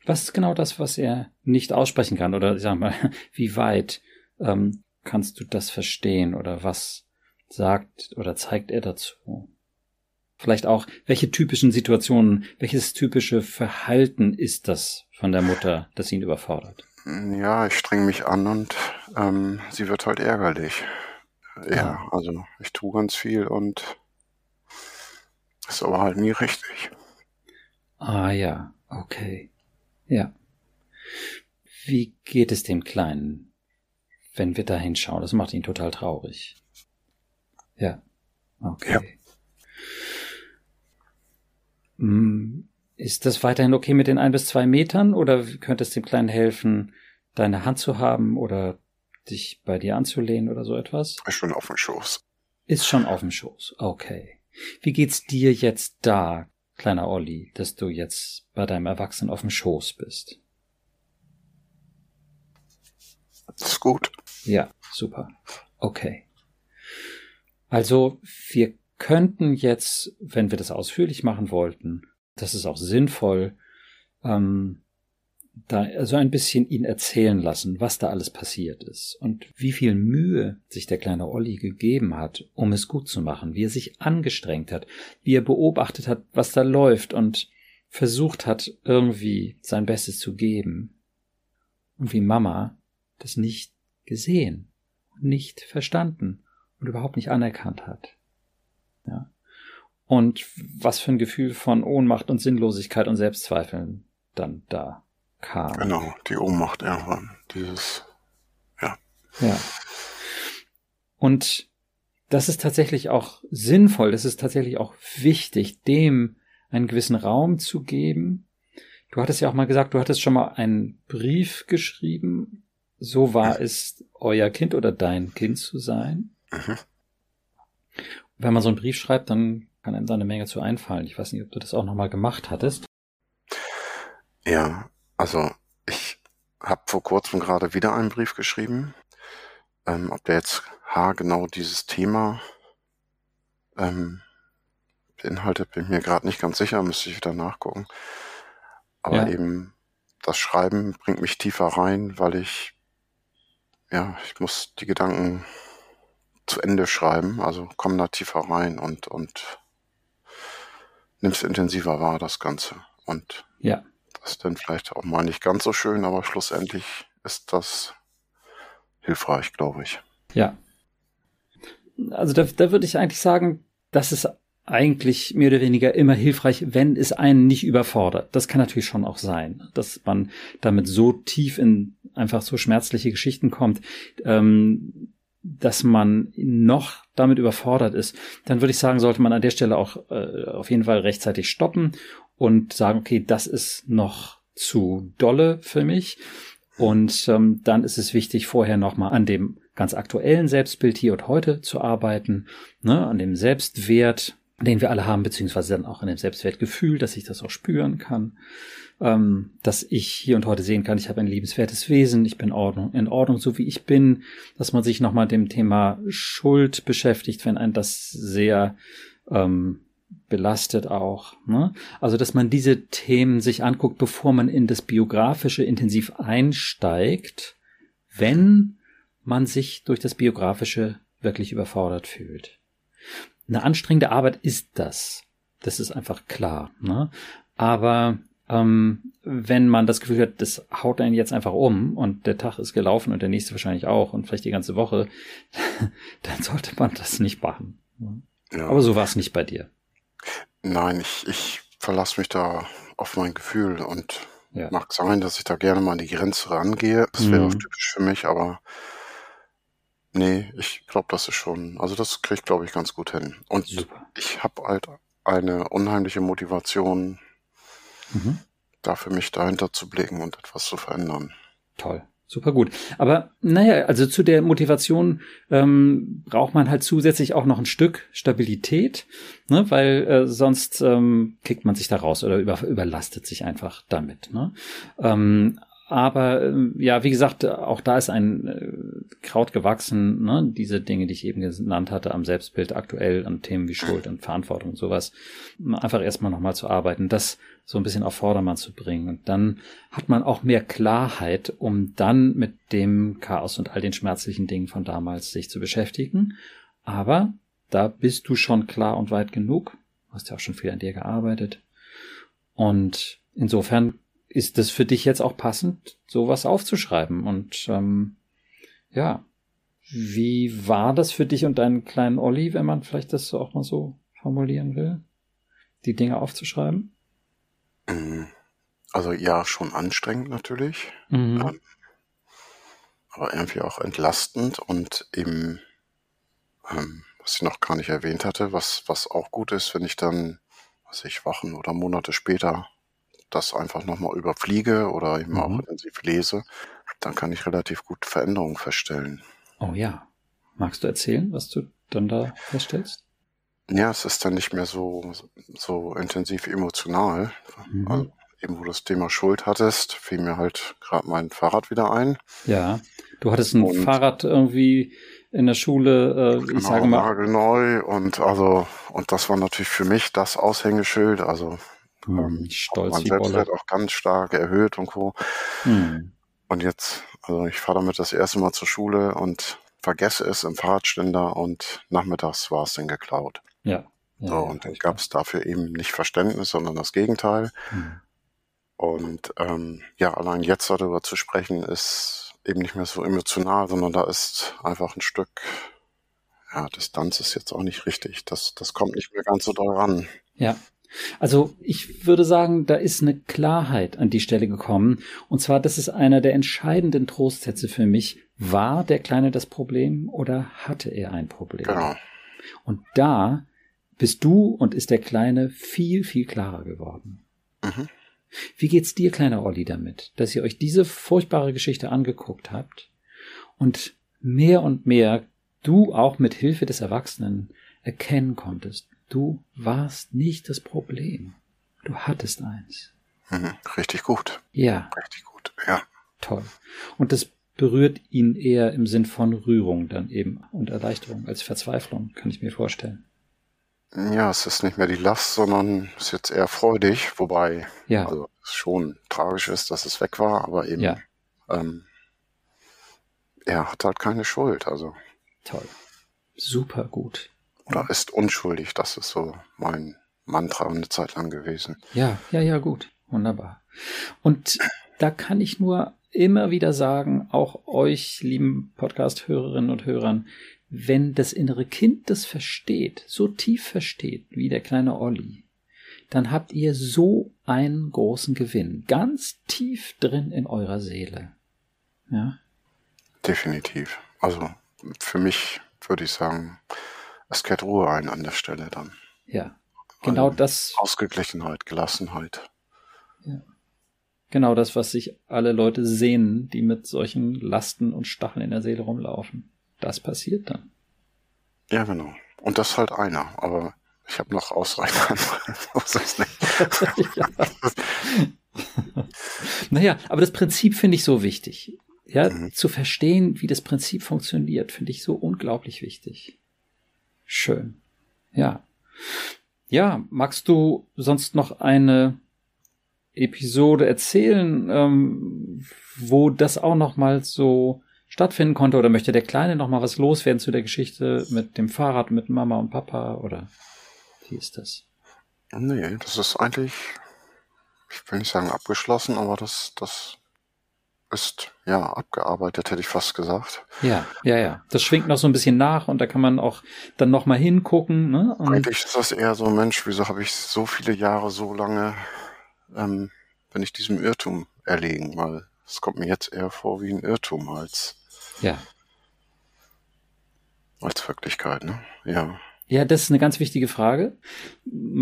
Speaker 1: Was ist genau das, was er nicht aussprechen kann? Oder sag mal, *laughs* wie weit ähm, kannst du das verstehen? Oder was sagt oder zeigt er dazu? Vielleicht auch, welche typischen Situationen, welches typische Verhalten ist das von der Mutter, das ihn überfordert?
Speaker 2: Ja, ich streng mich an und ähm, sie wird halt ärgerlich. Ja, ah. also ich tue ganz viel und ist aber halt nie richtig.
Speaker 1: Ah ja, okay. Ja. Wie geht es dem Kleinen, wenn wir da hinschauen? Das macht ihn total traurig. Ja. Okay. Ja. Hm, ist das weiterhin okay mit den ein bis zwei Metern oder könnte es dem Kleinen helfen, deine Hand zu haben oder dich bei dir anzulehnen oder so etwas?
Speaker 2: Ist schon auf dem Schoß.
Speaker 1: Ist schon auf dem Schoß. Okay. Wie geht's dir jetzt da, kleiner Olli, dass du jetzt bei deinem Erwachsenen auf dem Schoß bist?
Speaker 2: Das ist gut.
Speaker 1: Ja, super. Okay. Also, wir könnten jetzt, wenn wir das ausführlich machen wollten, das ist auch sinnvoll, ähm, da also ein bisschen ihn erzählen lassen, was da alles passiert ist und wie viel Mühe sich der kleine Olli gegeben hat, um es gut zu machen, wie er sich angestrengt hat, wie er beobachtet hat, was da läuft und versucht hat, irgendwie sein Bestes zu geben. Und wie Mama das nicht gesehen, nicht verstanden und überhaupt nicht anerkannt hat. Ja. Und was für ein Gefühl von Ohnmacht und Sinnlosigkeit und Selbstzweifeln dann da kam.
Speaker 2: Genau, die Ohnmacht irgendwann, dieses, ja.
Speaker 1: Ja. Und das ist tatsächlich auch sinnvoll, das ist tatsächlich auch wichtig, dem einen gewissen Raum zu geben. Du hattest ja auch mal gesagt, du hattest schon mal einen Brief geschrieben. So war es, euer Kind oder dein Kind zu sein. Mhm. Wenn man so einen Brief schreibt, dann kann einem da eine Menge zu einfallen. Ich weiß nicht, ob du das auch nochmal gemacht hattest.
Speaker 2: Ja, also ich habe vor kurzem gerade wieder einen Brief geschrieben. Ähm, ob der jetzt genau dieses Thema ähm, beinhaltet, bin ich mir gerade nicht ganz sicher, müsste ich wieder nachgucken. Aber ja. eben das Schreiben bringt mich tiefer rein, weil ich ja, ich muss die Gedanken zu Ende schreiben, also komm da tiefer rein und und nimmst intensiver wahr, das Ganze. Und
Speaker 1: ja.
Speaker 2: das ist dann vielleicht auch mal nicht ganz so schön, aber schlussendlich ist das hilfreich, glaube ich.
Speaker 1: Ja. Also da, da würde ich eigentlich sagen, das ist eigentlich mehr oder weniger immer hilfreich, wenn es einen nicht überfordert. Das kann natürlich schon auch sein, dass man damit so tief in einfach so schmerzliche Geschichten kommt, ähm, dass man noch damit überfordert ist, dann würde ich sagen, sollte man an der Stelle auch äh, auf jeden Fall rechtzeitig stoppen und sagen, okay, das ist noch zu dolle für mich. Und ähm, dann ist es wichtig, vorher nochmal an dem ganz aktuellen Selbstbild hier und heute zu arbeiten, ne, an dem Selbstwert, den wir alle haben, beziehungsweise dann auch an dem Selbstwertgefühl, dass ich das auch spüren kann ähm, dass ich hier und heute sehen kann, ich habe ein liebenswertes Wesen, ich bin Ordnung, in Ordnung, so wie ich bin, dass man sich nochmal dem Thema Schuld beschäftigt, wenn ein das sehr ähm, belastet auch. Ne? Also, dass man diese Themen sich anguckt, bevor man in das Biografische intensiv einsteigt, wenn man sich durch das Biografische wirklich überfordert fühlt. Eine anstrengende Arbeit ist das. Das ist einfach klar. Ne? Aber ähm, wenn man das Gefühl hat, das haut einen jetzt einfach um und der Tag ist gelaufen und der nächste wahrscheinlich auch und vielleicht die ganze Woche, *laughs* dann sollte man das nicht machen. Ja. Aber so war es nicht bei dir.
Speaker 2: Nein, ich, ich verlasse mich da auf mein Gefühl und ja. mag sein, dass ich da gerne mal an die Grenze rangehe. Das wäre mhm. auch typisch für mich, aber nee, ich glaube, das ist schon, also das kriege ich, glaube ich, ganz gut hin. Und Super. ich habe halt eine unheimliche Motivation, mhm. da für mich dahinter zu blicken und etwas zu verändern.
Speaker 1: Toll. Super gut. Aber naja, also zu der Motivation ähm, braucht man halt zusätzlich auch noch ein Stück Stabilität, ne? weil äh, sonst ähm, kickt man sich da raus oder über, überlastet sich einfach damit. Ne? Ähm, aber ähm, ja, wie gesagt, auch da ist ein äh, Kraut gewachsen, ne? diese Dinge, die ich eben genannt hatte, am Selbstbild aktuell, an Themen wie Schuld und Verantwortung und sowas, einfach erstmal nochmal zu arbeiten, das so ein bisschen auf Vordermann zu bringen. Und dann hat man auch mehr Klarheit, um dann mit dem Chaos und all den schmerzlichen Dingen von damals sich zu beschäftigen. Aber da bist du schon klar und weit genug. hast ja auch schon viel an dir gearbeitet. Und insofern ist es für dich jetzt auch passend, sowas aufzuschreiben. Und ähm, ja, wie war das für dich und deinen kleinen Olli, wenn man vielleicht das auch mal so formulieren will, die Dinge aufzuschreiben?
Speaker 2: Mhm. Also ja, schon anstrengend natürlich, mhm. ähm, aber irgendwie auch entlastend und eben, ähm, was ich noch gar nicht erwähnt hatte, was, was auch gut ist, wenn ich dann, was ich Wochen oder Monate später das einfach nochmal überfliege oder eben mhm. auch intensiv lese, dann kann ich relativ gut Veränderungen feststellen.
Speaker 1: Oh ja. Magst du erzählen, was du dann da feststellst?
Speaker 2: Ja, es ist dann nicht mehr so, so intensiv emotional. Mhm. Also eben, wo du das Thema Schuld hattest, fiel mir halt gerade mein Fahrrad wieder ein.
Speaker 1: Ja, du hattest ein und, Fahrrad irgendwie in der Schule,
Speaker 2: äh, genau, ich sage mal. Nagelneu und also, und das war natürlich für mich das Aushängeschild, also ähm, Stolz mein Selbstwert auch ganz stark erhöht und co. Hm. Und jetzt, also ich fahre damit das erste Mal zur Schule und vergesse es im Fahrradständer und nachmittags war es dann geklaut.
Speaker 1: Ja.
Speaker 2: ja so, und dann gab es dafür eben nicht Verständnis, sondern das Gegenteil. Hm. Und ähm, ja, allein jetzt darüber zu sprechen, ist eben nicht mehr so emotional, sondern da ist einfach ein Stück, ja, Distanz ist jetzt auch nicht richtig. Das, das kommt nicht mehr ganz so daran.
Speaker 1: Ja, also ich würde sagen, da ist eine Klarheit an die Stelle gekommen. Und zwar, das ist einer der entscheidenden Trostsätze für mich. War der Kleine das Problem oder hatte er ein Problem?
Speaker 2: Genau.
Speaker 1: Und da bist du und ist der Kleine viel, viel klarer geworden. Mhm. Wie geht's dir, kleiner Olli, damit, dass ihr euch diese furchtbare Geschichte angeguckt habt und mehr und mehr du auch mit Hilfe des Erwachsenen erkennen konntest, Du warst nicht das Problem. Du hattest eins.
Speaker 2: Mhm, richtig gut.
Speaker 1: Ja.
Speaker 2: Richtig gut, ja.
Speaker 1: Toll. Und das berührt ihn eher im Sinn von Rührung dann eben und Erleichterung als Verzweiflung, kann ich mir vorstellen.
Speaker 2: Ja, es ist nicht mehr die Last, sondern es ist jetzt eher freudig, wobei ja. also es schon tragisch ist, dass es weg war, aber eben ja. ähm, er hat halt keine Schuld. Also
Speaker 1: toll, super gut
Speaker 2: oder ist unschuldig. Das ist so mein Mantra eine Zeit lang gewesen.
Speaker 1: Ja, ja, ja, gut. Wunderbar. Und da kann ich nur immer wieder sagen, auch euch, lieben Podcast-Hörerinnen und Hörern, wenn das innere Kind das versteht, so tief versteht wie der kleine Olli, dann habt ihr so einen großen Gewinn, ganz tief drin in eurer Seele. Ja?
Speaker 2: Definitiv. Also für mich würde ich sagen, es kehrt Ruhe ein an der Stelle dann.
Speaker 1: Ja, genau also das.
Speaker 2: Ausgeglichenheit, Gelassenheit.
Speaker 1: Ja. Genau das, was sich alle Leute sehnen, die mit solchen Lasten und Stacheln in der Seele rumlaufen. Das passiert dann.
Speaker 2: Ja, genau. Und das ist halt einer, aber ich habe noch ausreichend *laughs* *laughs*
Speaker 1: naja, aber das Prinzip finde ich so wichtig. Ja, mhm. zu verstehen, wie das Prinzip funktioniert, finde ich so unglaublich wichtig. Schön. Ja. Ja, magst du sonst noch eine Episode erzählen, ähm, wo das auch noch mal so stattfinden konnte oder möchte der Kleine noch mal was loswerden zu der Geschichte mit dem Fahrrad mit Mama und Papa oder wie ist das?
Speaker 2: Nee, das ist eigentlich, ich will nicht sagen abgeschlossen, aber das, das ist ja abgearbeitet, hätte ich fast gesagt.
Speaker 1: Ja, ja, ja. Das schwingt noch so ein bisschen nach und da kann man auch dann noch mal hingucken. Ne?
Speaker 2: Und Eigentlich ist das eher so, Mensch, wieso habe ich so viele Jahre so lange, ähm, wenn ich diesem Irrtum erlegen, weil es kommt mir jetzt eher vor wie ein Irrtum als
Speaker 1: ja
Speaker 2: als Wirklichkeit, ne? Ja.
Speaker 1: Ja, das ist eine ganz wichtige Frage,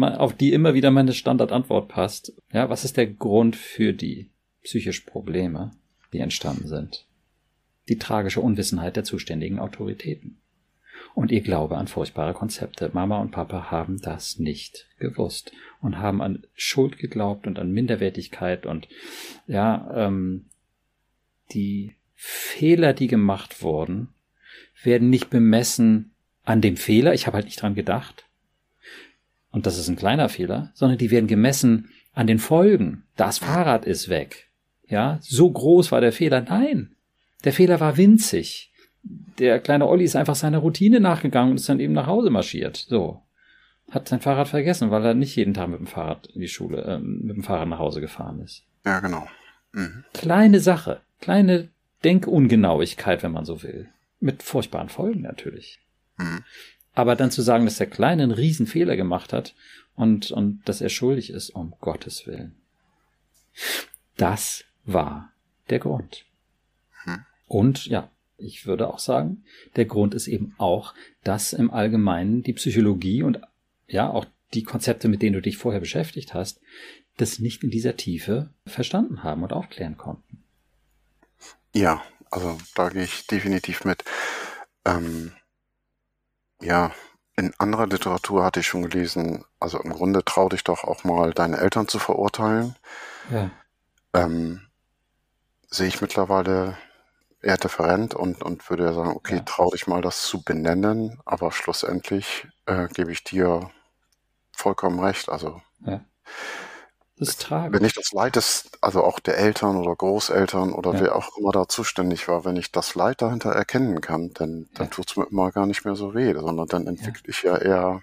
Speaker 1: auf die immer wieder meine Standardantwort passt. Ja, was ist der Grund für die psychischen Probleme? Die entstanden sind. Die tragische Unwissenheit der zuständigen Autoritäten. Und ihr Glaube an furchtbare Konzepte. Mama und Papa haben das nicht gewusst und haben an Schuld geglaubt und an Minderwertigkeit und ja, ähm, die Fehler, die gemacht wurden, werden nicht bemessen an dem Fehler, ich habe halt nicht dran gedacht, und das ist ein kleiner Fehler, sondern die werden gemessen an den Folgen. Das Fahrrad ist weg. Ja, so groß war der Fehler. Nein, der Fehler war winzig. Der kleine Olli ist einfach seiner Routine nachgegangen und ist dann eben nach Hause marschiert. So. hat sein Fahrrad vergessen, weil er nicht jeden Tag mit dem Fahrrad in die Schule, äh, mit dem Fahrrad nach Hause gefahren ist.
Speaker 2: Ja, genau.
Speaker 1: Mhm. Kleine Sache, kleine Denkungenauigkeit, wenn man so will. Mit furchtbaren Folgen natürlich. Mhm. Aber dann zu sagen, dass der Kleine einen riesen Fehler gemacht hat und, und dass er schuldig ist, um Gottes Willen. Das war der Grund. Mhm. Und ja, ich würde auch sagen, der Grund ist eben auch, dass im Allgemeinen die Psychologie und ja auch die Konzepte, mit denen du dich vorher beschäftigt hast, das nicht in dieser Tiefe verstanden haben und aufklären konnten.
Speaker 2: Ja, also da gehe ich definitiv mit. Ähm, ja, in anderer Literatur hatte ich schon gelesen, also im Grunde trau dich doch auch mal deine Eltern zu verurteilen. Ja. Ähm, sehe ich mittlerweile eher different und, und würde sagen, okay, ja. trau dich mal das zu benennen, aber schlussendlich äh, gebe ich dir vollkommen recht. Also ja. Wenn ich das Leid des, also auch der Eltern oder Großeltern oder ja. wer auch immer da zuständig war, wenn ich das Leid dahinter erkennen kann, dann, dann ja. tut es mir immer gar nicht mehr so weh, sondern dann entwickle ja. ich ja eher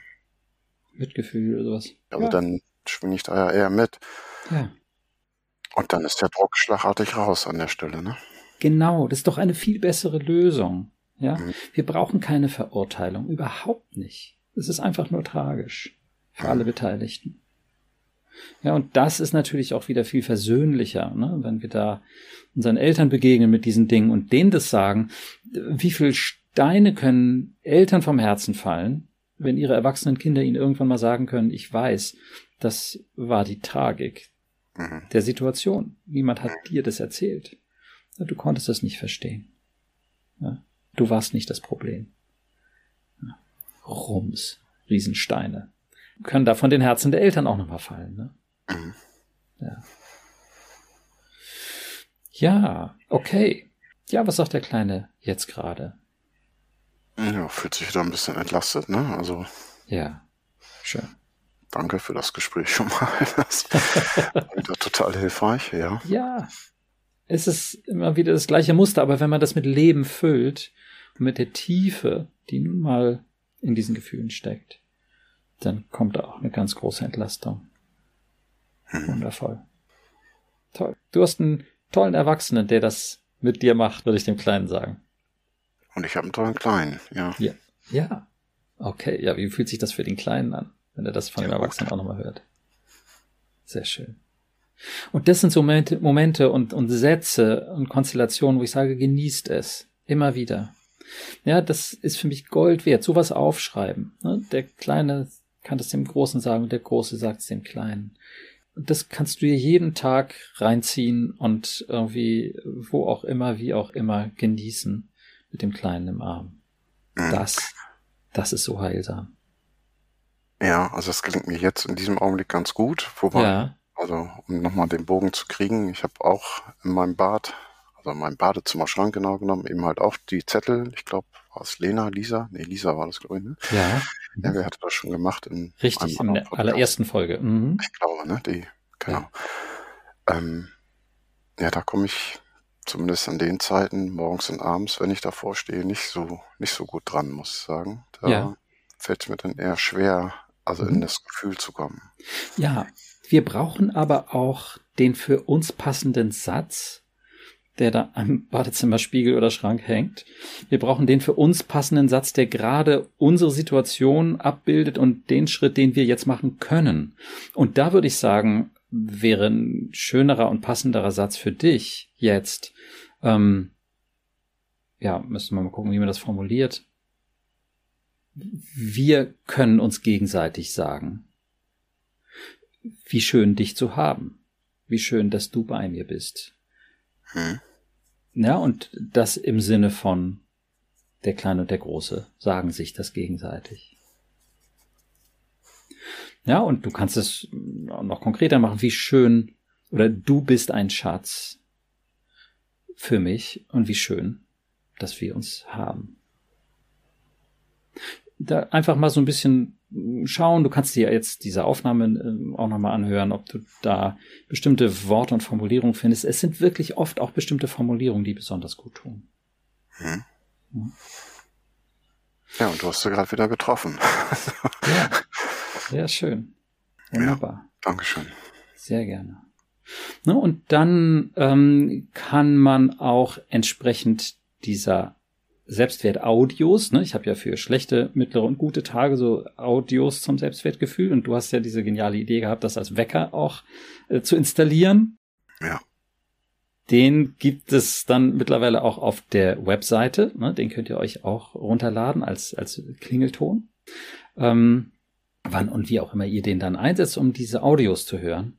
Speaker 1: Mitgefühl oder sowas.
Speaker 2: Also dann schwinge ich da ja eher mit. Ja. Und dann ist der Druck schlagartig raus an der Stelle, ne?
Speaker 1: Genau, das ist doch eine viel bessere Lösung. Ja, mhm. wir brauchen keine Verurteilung, überhaupt nicht. Es ist einfach nur tragisch für mhm. alle Beteiligten. Ja, und das ist natürlich auch wieder viel versöhnlicher, ne? wenn wir da unseren Eltern begegnen mit diesen Dingen und denen das sagen. Wie viel Steine können Eltern vom Herzen fallen, wenn ihre erwachsenen Kinder ihnen irgendwann mal sagen können, ich weiß, das war die Tragik mhm. der Situation. Niemand hat dir das erzählt. Du konntest das nicht verstehen. Du warst nicht das Problem. Rums, Riesensteine können da von den Herzen der Eltern auch nochmal fallen. Ne? Mhm. Ja. Ja, okay. Ja, was sagt der Kleine jetzt gerade?
Speaker 2: Ja, fühlt sich wieder ein bisschen entlastet, ne? Also.
Speaker 1: Ja, schön.
Speaker 2: Danke für das Gespräch schon mal. *laughs* Das total hilfreich, ja.
Speaker 1: Ja. Es ist immer wieder das gleiche Muster, aber wenn man das mit Leben füllt, mit der Tiefe, die nun mal in diesen Gefühlen steckt, dann kommt da auch eine ganz große Entlastung. Hm. Wundervoll. Toll. Du hast einen tollen Erwachsenen, der das mit dir macht, würde ich dem Kleinen sagen.
Speaker 2: Und ich habe einen tollen Kleinen, ja.
Speaker 1: Ja. Ja. Okay, ja, wie fühlt sich das für den Kleinen an, wenn er das von ja, dem Erwachsenen gut. auch nochmal hört? Sehr schön. Und das sind so Momente, Momente und, und Sätze und Konstellationen, wo ich sage, genießt es. Immer wieder. Ja, das ist für mich Gold wert. Sowas aufschreiben. Ne? Der Kleine kann das dem Großen sagen und der Große sagt es dem Kleinen. Und das kannst du dir jeden Tag reinziehen und irgendwie, wo auch immer, wie auch immer, genießen mit dem Kleinen im Arm. Mhm. Das, das ist so heilsam.
Speaker 2: Ja, also es gelingt mir jetzt in diesem Augenblick ganz gut. Wobei, ja. Also um nochmal den Bogen zu kriegen, ich habe auch in meinem Bad also mein Badezimmerschrank genau genommen, eben halt auch die Zettel, ich glaube, war es Lena, Lisa? Nee, Lisa war das, glaube ich, ne?
Speaker 1: Ja.
Speaker 2: Ja, wer hatte das schon gemacht? In
Speaker 1: Richtig, in der allerersten Folge.
Speaker 2: Mhm. Ich glaube, ne? Die, genau. Ja, ähm, ja da komme ich zumindest an den Zeiten, morgens und abends, wenn ich davor stehe, nicht so, nicht so gut dran, muss ich sagen. Da ja. fällt es mir dann eher schwer, also mhm. in das Gefühl zu kommen.
Speaker 1: Ja, wir brauchen aber auch den für uns passenden Satz, der da am Badezimmerspiegel oder Schrank hängt. Wir brauchen den für uns passenden Satz, der gerade unsere Situation abbildet und den Schritt, den wir jetzt machen können. Und da würde ich sagen, wäre ein schönerer und passenderer Satz für dich jetzt. Ähm, ja, müssen wir mal gucken, wie man das formuliert. Wir können uns gegenseitig sagen, wie schön dich zu haben, wie schön, dass du bei mir bist. Hm. Ja, und das im Sinne von der Kleine und der Große sagen sich das gegenseitig. Ja, und du kannst es noch konkreter machen, wie schön oder du bist ein Schatz für mich und wie schön, dass wir uns haben. Da einfach mal so ein bisschen schauen. Du kannst dir jetzt diese Aufnahme äh, auch nochmal anhören, ob du da bestimmte Worte und Formulierungen findest. Es sind wirklich oft auch bestimmte Formulierungen, die besonders gut tun. Hm.
Speaker 2: Ja. ja, und du hast sie gerade wieder getroffen. ja.
Speaker 1: Sehr schön. Wunderbar.
Speaker 2: Ja, Dankeschön.
Speaker 1: Sehr gerne. Ne, und dann ähm, kann man auch entsprechend dieser Selbstwert-Audios, ne? ich habe ja für schlechte, mittlere und gute Tage so Audios zum Selbstwertgefühl und du hast ja diese geniale Idee gehabt, das als Wecker auch äh, zu installieren.
Speaker 2: Ja.
Speaker 1: Den gibt es dann mittlerweile auch auf der Webseite. Ne? Den könnt ihr euch auch runterladen als, als Klingelton. Ähm, wann und wie auch immer ihr den dann einsetzt, um diese Audios zu hören.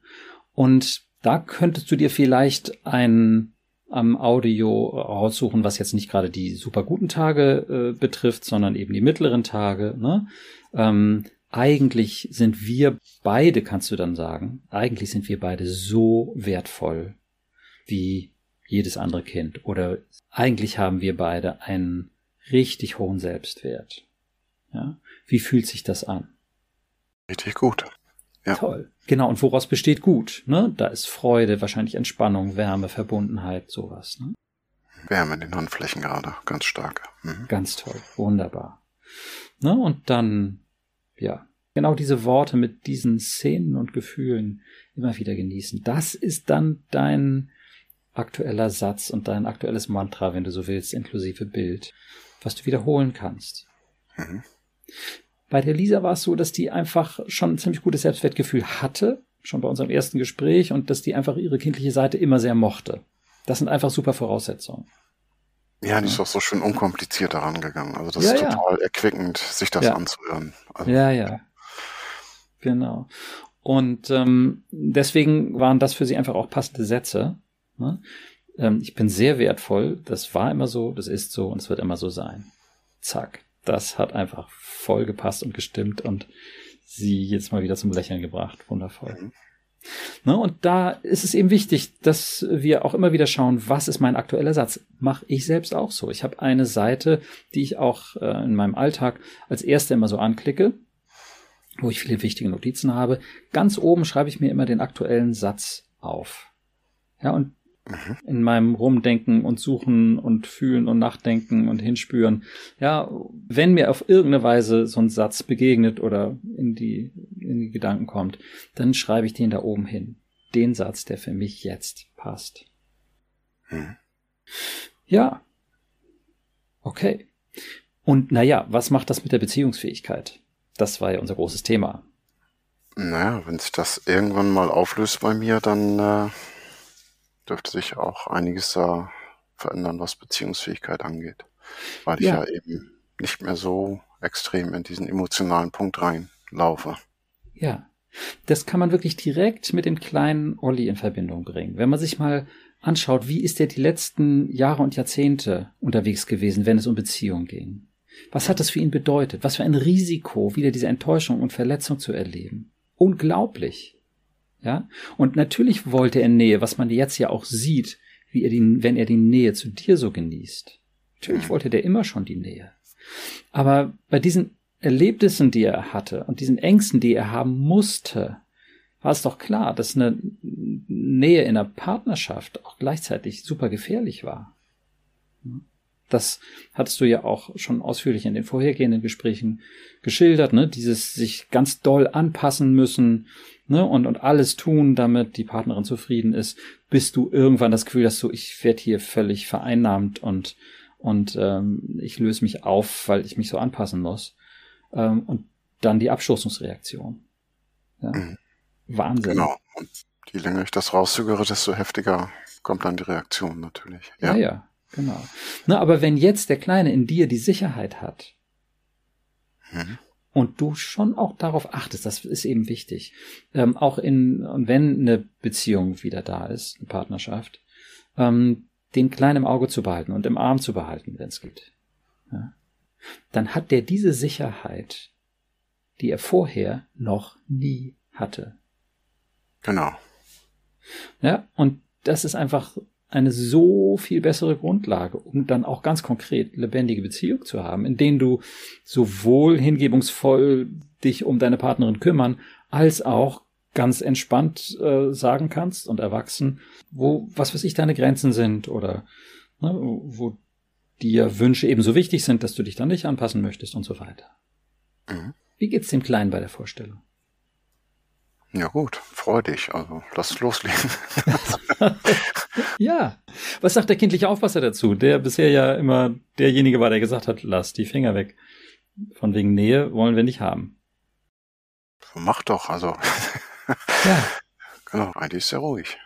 Speaker 1: Und da könntest du dir vielleicht ein am Audio raussuchen, was jetzt nicht gerade die super guten Tage äh, betrifft, sondern eben die mittleren Tage. Ne? Ähm, eigentlich sind wir beide, kannst du dann sagen, eigentlich sind wir beide so wertvoll wie jedes andere Kind. Oder eigentlich haben wir beide einen richtig hohen Selbstwert. Ja? Wie fühlt sich das an?
Speaker 2: Richtig gut.
Speaker 1: Ja. Toll. Genau, und woraus besteht gut? Ne? Da ist Freude, wahrscheinlich Entspannung, Wärme, Verbundenheit, sowas. Ne?
Speaker 2: Wärme in den Handflächen gerade, ganz stark.
Speaker 1: Mhm. Ganz toll, wunderbar. Ne? Und dann, ja, genau diese Worte mit diesen Szenen und Gefühlen immer wieder genießen. Das ist dann dein aktueller Satz und dein aktuelles Mantra, wenn du so willst, inklusive Bild, was du wiederholen kannst. Mhm. Bei der Lisa war es so, dass die einfach schon ein ziemlich gutes Selbstwertgefühl hatte, schon bei unserem ersten Gespräch, und dass die einfach ihre kindliche Seite immer sehr mochte. Das sind einfach super Voraussetzungen.
Speaker 2: Ja, die ist auch so schön unkompliziert daran gegangen. Also das ja, ist total ja. erquickend, sich das ja. anzuhören. Also,
Speaker 1: ja, ja. Genau. Und ähm, deswegen waren das für sie einfach auch passende Sätze. Ne? Ähm, ich bin sehr wertvoll. Das war immer so, das ist so und es wird immer so sein. Zack das hat einfach voll gepasst und gestimmt und sie jetzt mal wieder zum Lächeln gebracht. Wundervoll. Mhm. Ne, und da ist es eben wichtig, dass wir auch immer wieder schauen, was ist mein aktueller Satz? Mache ich selbst auch so. Ich habe eine Seite, die ich auch äh, in meinem Alltag als erste immer so anklicke, wo ich viele wichtige Notizen habe. Ganz oben schreibe ich mir immer den aktuellen Satz auf. Ja, und Mhm. in meinem Rumdenken und Suchen und Fühlen und Nachdenken und Hinspüren. Ja, wenn mir auf irgendeine Weise so ein Satz begegnet oder in die, in die Gedanken kommt, dann schreibe ich den da oben hin. Den Satz, der für mich jetzt passt. Mhm. Ja. Okay. Und naja, was macht das mit der Beziehungsfähigkeit? Das war ja unser großes Thema.
Speaker 2: Naja, wenn sich das irgendwann mal auflöst bei mir, dann äh, dürfte sich auch einiges da verändern, was Beziehungsfähigkeit angeht. Weil ich ja, ja eben nicht mehr so extrem in diesen emotionalen Punkt reinlaufe.
Speaker 1: Ja, das kann man wirklich direkt mit dem kleinen Olli in Verbindung bringen. Wenn man sich mal anschaut, wie ist der die letzten Jahre und Jahrzehnte unterwegs gewesen, wenn es um Beziehungen ging? Was hat das für ihn bedeutet? Was für ein Risiko, wieder diese Enttäuschung und Verletzung zu erleben? Unglaublich. Ja? Und natürlich wollte er Nähe, was man jetzt ja auch sieht, wie er die, wenn er die Nähe zu dir so genießt. Natürlich wollte der immer schon die Nähe. Aber bei diesen Erlebnissen, die er hatte und diesen Ängsten, die er haben musste, war es doch klar, dass eine Nähe in einer Partnerschaft auch gleichzeitig super gefährlich war. Das hattest du ja auch schon ausführlich in den vorhergehenden Gesprächen geschildert, ne? Dieses sich ganz doll anpassen müssen, ne? Und, und alles tun, damit die Partnerin zufrieden ist, bis du irgendwann das Gefühl hast, so, ich werde hier völlig vereinnahmt und, und ähm, ich löse mich auf, weil ich mich so anpassen muss. Ähm, und dann die Abstoßungsreaktion. Ja? Mhm. Wahnsinn.
Speaker 2: Genau. Und je länger ich das rauszögere, desto heftiger kommt dann die Reaktion natürlich.
Speaker 1: Ja, ja. ja. Genau. Na, aber wenn jetzt der Kleine in dir die Sicherheit hat mhm. Und du schon auch darauf achtest, das ist eben wichtig, ähm, auch in, wenn eine Beziehung wieder da ist, eine Partnerschaft, ähm, den Kleinen im Auge zu behalten und im Arm zu behalten, wenn es geht, ja, dann hat der diese Sicherheit, die er vorher noch nie hatte.
Speaker 2: Genau.
Speaker 1: Ja, und das ist einfach eine so viel bessere Grundlage, um dann auch ganz konkret lebendige Beziehung zu haben, in denen du sowohl hingebungsvoll dich um deine Partnerin kümmern, als auch ganz entspannt äh, sagen kannst und erwachsen, wo, was weiß ich, deine Grenzen sind oder ne, wo dir Wünsche ebenso wichtig sind, dass du dich dann nicht anpassen möchtest und so weiter. Mhm. Wie geht's dem Kleinen bei der Vorstellung?
Speaker 2: Ja gut, freu dich. Also lass loslegen. *laughs*
Speaker 1: ja. Was sagt der kindliche Aufpasser dazu? Der bisher ja immer derjenige war, der gesagt hat, lass die Finger weg. Von wegen Nähe wollen wir nicht haben.
Speaker 2: Mach doch, also. ja. *laughs* Genau, eigentlich ist sehr ruhig.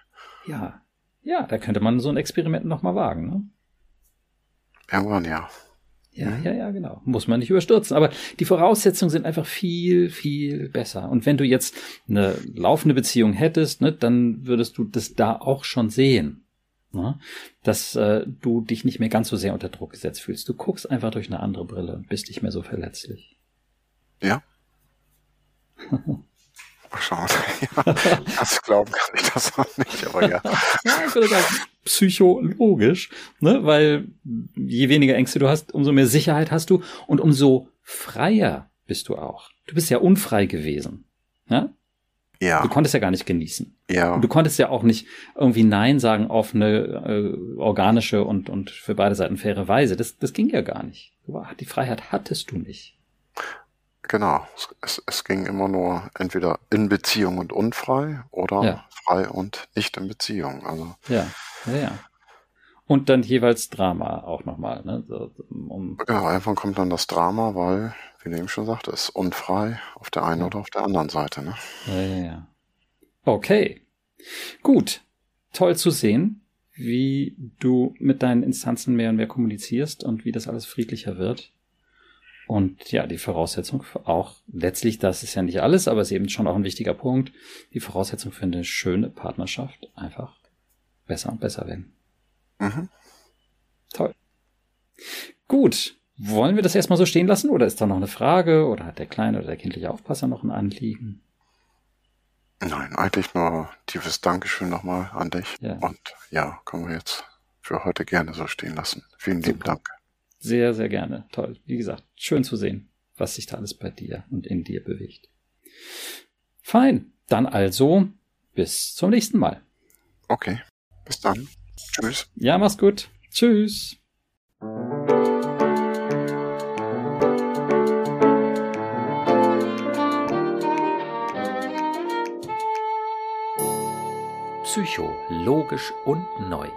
Speaker 1: Ja. Ja, da könnte man so ein Experiment nochmal wagen, ne?
Speaker 2: Irgendwann, ja.
Speaker 1: Ja, ja, ja, genau. Muss man nicht überstürzen. Aber die Voraussetzungen sind einfach viel, viel besser. Und wenn du jetzt eine laufende Beziehung hättest, ne, dann würdest du das da auch schon sehen. Ne? Dass äh, du dich nicht mehr ganz so sehr unter Druck gesetzt fühlst. Du guckst einfach durch eine andere Brille und bist nicht mehr so verletzlich.
Speaker 2: Ja. *laughs* Mal schauen. *laughs* Ja, das glauben kann ich das auch nicht, aber ja. ja
Speaker 1: ich würde sagen, psychologisch, ne? weil je weniger Ängste du hast, umso mehr Sicherheit hast du und umso freier bist du auch. Du bist ja unfrei gewesen. Ja? Ja. Du konntest ja gar nicht genießen. Ja. Und du konntest ja auch nicht irgendwie Nein sagen auf eine äh, organische und, und für beide Seiten faire Weise. Das, das ging ja gar nicht. Die Freiheit hattest du nicht.
Speaker 2: Genau. Es, es ging immer nur entweder in Beziehung und unfrei oder ja. frei und nicht in Beziehung. Also.
Speaker 1: Ja, ja, ja. Und dann jeweils Drama auch nochmal. Ne? So,
Speaker 2: um genau, einfach kommt dann das Drama, weil, wie du eben schon sagte, es ist unfrei auf der einen ja. oder auf der anderen Seite. Ne?
Speaker 1: Ja, ja, ja. Okay. Gut. Toll zu sehen, wie du mit deinen Instanzen mehr und mehr kommunizierst und wie das alles friedlicher wird. Und ja, die Voraussetzung auch letztlich, das ist ja nicht alles, aber es ist eben schon auch ein wichtiger Punkt, die Voraussetzung für eine schöne Partnerschaft einfach besser und besser werden. Mhm. Toll. Gut. Wollen wir das erstmal so stehen lassen oder ist da noch eine Frage oder hat der kleine oder der kindliche Aufpasser noch ein Anliegen?
Speaker 2: Nein, eigentlich nur tiefes Dankeschön nochmal an dich. Ja. Und ja, können wir jetzt für heute gerne so stehen lassen. Vielen lieben Dank.
Speaker 1: Sehr, sehr gerne. Toll. Wie gesagt, schön zu sehen, was sich da alles bei dir und in dir bewegt. Fein. Dann also bis zum nächsten Mal.
Speaker 2: Okay. Bis dann. Tschüss.
Speaker 1: Ja, mach's gut. Tschüss. Psycho, logisch und neu.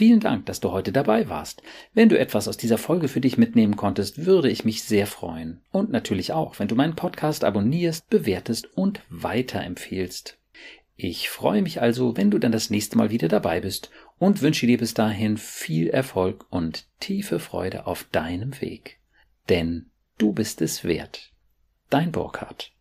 Speaker 1: Vielen Dank, dass du heute dabei warst. Wenn du etwas aus dieser Folge für dich mitnehmen konntest, würde ich mich sehr freuen. Und natürlich auch, wenn du meinen Podcast abonnierst, bewertest und weiterempfehlst. Ich freue mich also, wenn du dann das nächste Mal wieder dabei bist und wünsche dir bis dahin viel Erfolg und tiefe Freude auf deinem Weg. Denn du bist es wert. Dein Burkhardt.